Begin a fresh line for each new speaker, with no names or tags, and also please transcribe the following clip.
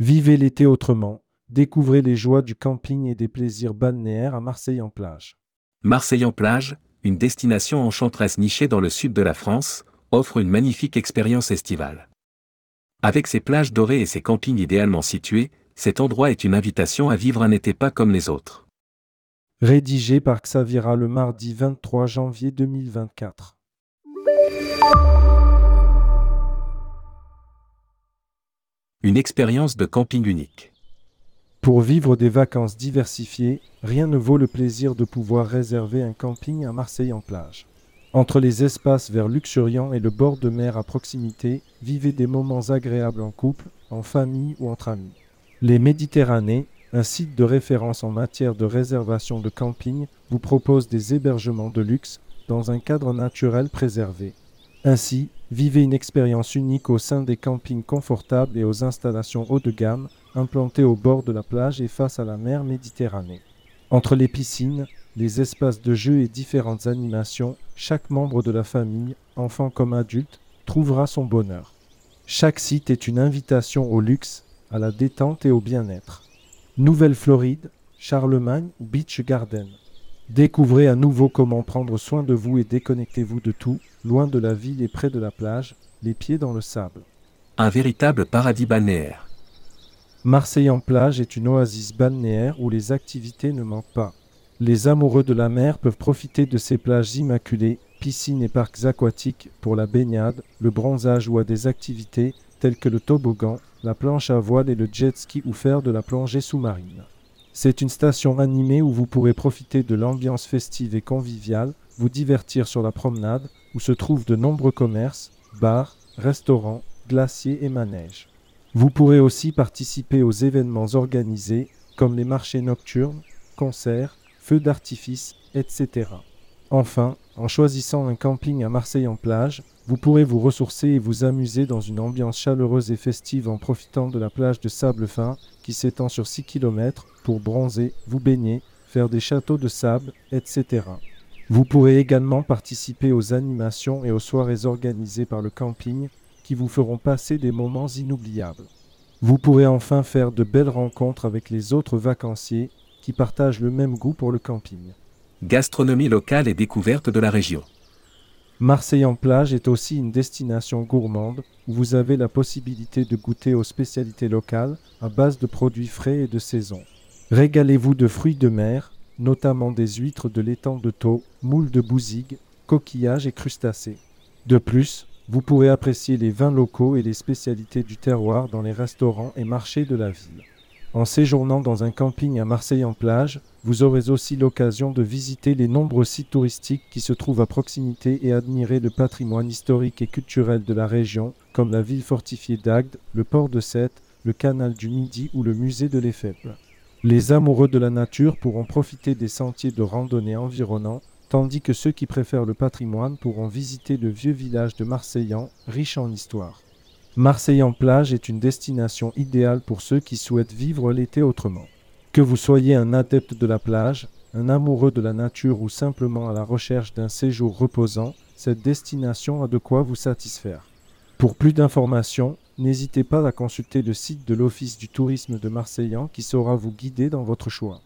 Vivez l'été autrement. Découvrez les joies du camping et des plaisirs balnéaires à Marseille en plage.
Marseille en plage, une destination enchanteresse nichée dans le sud de la France, offre une magnifique expérience estivale. Avec ses plages dorées et ses campings idéalement situés, cet endroit est une invitation à vivre un été pas comme les autres.
Rédigé par Xavira le mardi 23 janvier 2024.
Une expérience de camping unique.
Pour vivre des vacances diversifiées, rien ne vaut le plaisir de pouvoir réserver un camping à Marseille en plage. Entre les espaces verts luxuriants et le bord de mer à proximité, vivez des moments agréables en couple, en famille ou entre amis. Les Méditerranées, un site de référence en matière de réservation de camping, vous propose des hébergements de luxe dans un cadre naturel préservé. Ainsi, vivez une expérience unique au sein des campings confortables et aux installations haut de gamme implantés au bord de la plage et face à la mer Méditerranée. Entre les piscines, les espaces de jeu et différentes animations, chaque membre de la famille, enfant comme adulte, trouvera son bonheur. Chaque site est une invitation au luxe à la détente et au bien-être. Nouvelle-Floride, Charlemagne Beach Garden. Découvrez à nouveau comment prendre soin de vous et déconnectez-vous de tout, loin de la ville et près de la plage, les pieds dans le sable.
Un véritable paradis balnéaire.
Marseille en plage est une oasis balnéaire où les activités ne manquent pas. Les amoureux de la mer peuvent profiter de ces plages immaculées, piscines et parcs aquatiques pour la baignade, le bronzage ou à des activités telles que le toboggan, la planche à voile et le jet ski ou faire de la plongée sous-marine. C'est une station animée où vous pourrez profiter de l'ambiance festive et conviviale, vous divertir sur la promenade où se trouvent de nombreux commerces, bars, restaurants, glaciers et manèges. Vous pourrez aussi participer aux événements organisés comme les marchés nocturnes, concerts, feux d'artifice, etc. Enfin, en choisissant un camping à Marseille en plage, vous pourrez vous ressourcer et vous amuser dans une ambiance chaleureuse et festive en profitant de la plage de sable fin qui s'étend sur 6 km pour bronzer, vous baigner, faire des châteaux de sable, etc. Vous pourrez également participer aux animations et aux soirées organisées par le camping qui vous feront passer des moments inoubliables. Vous pourrez enfin faire de belles rencontres avec les autres vacanciers qui partagent le même goût pour le camping.
Gastronomie locale et découverte de la région.
Marseille en plage est aussi une destination gourmande où vous avez la possibilité de goûter aux spécialités locales à base de produits frais et de saison. Régalez-vous de fruits de mer, notamment des huîtres de l'étang de Thau, moules de bouzigues, coquillages et crustacés. De plus, vous pourrez apprécier les vins locaux et les spécialités du terroir dans les restaurants et marchés de la ville. En séjournant dans un camping à Marseille en plage, vous aurez aussi l'occasion de visiter les nombreux sites touristiques qui se trouvent à proximité et admirer le patrimoine historique et culturel de la région, comme la ville fortifiée d'Agde, le port de Sète, le canal du Midi ou le musée de l'Éphèbe. Les amoureux de la nature pourront profiter des sentiers de randonnée environnants, tandis que ceux qui préfèrent le patrimoine pourront visiter le vieux village de Marseillan, riche en histoire. Marseille en plage est une destination idéale pour ceux qui souhaitent vivre l'été autrement. Que vous soyez un adepte de la plage, un amoureux de la nature ou simplement à la recherche d'un séjour reposant, cette destination a de quoi vous satisfaire. Pour plus d'informations, n'hésitez pas à consulter le site de l'Office du tourisme de Marseillan qui saura vous guider dans votre choix.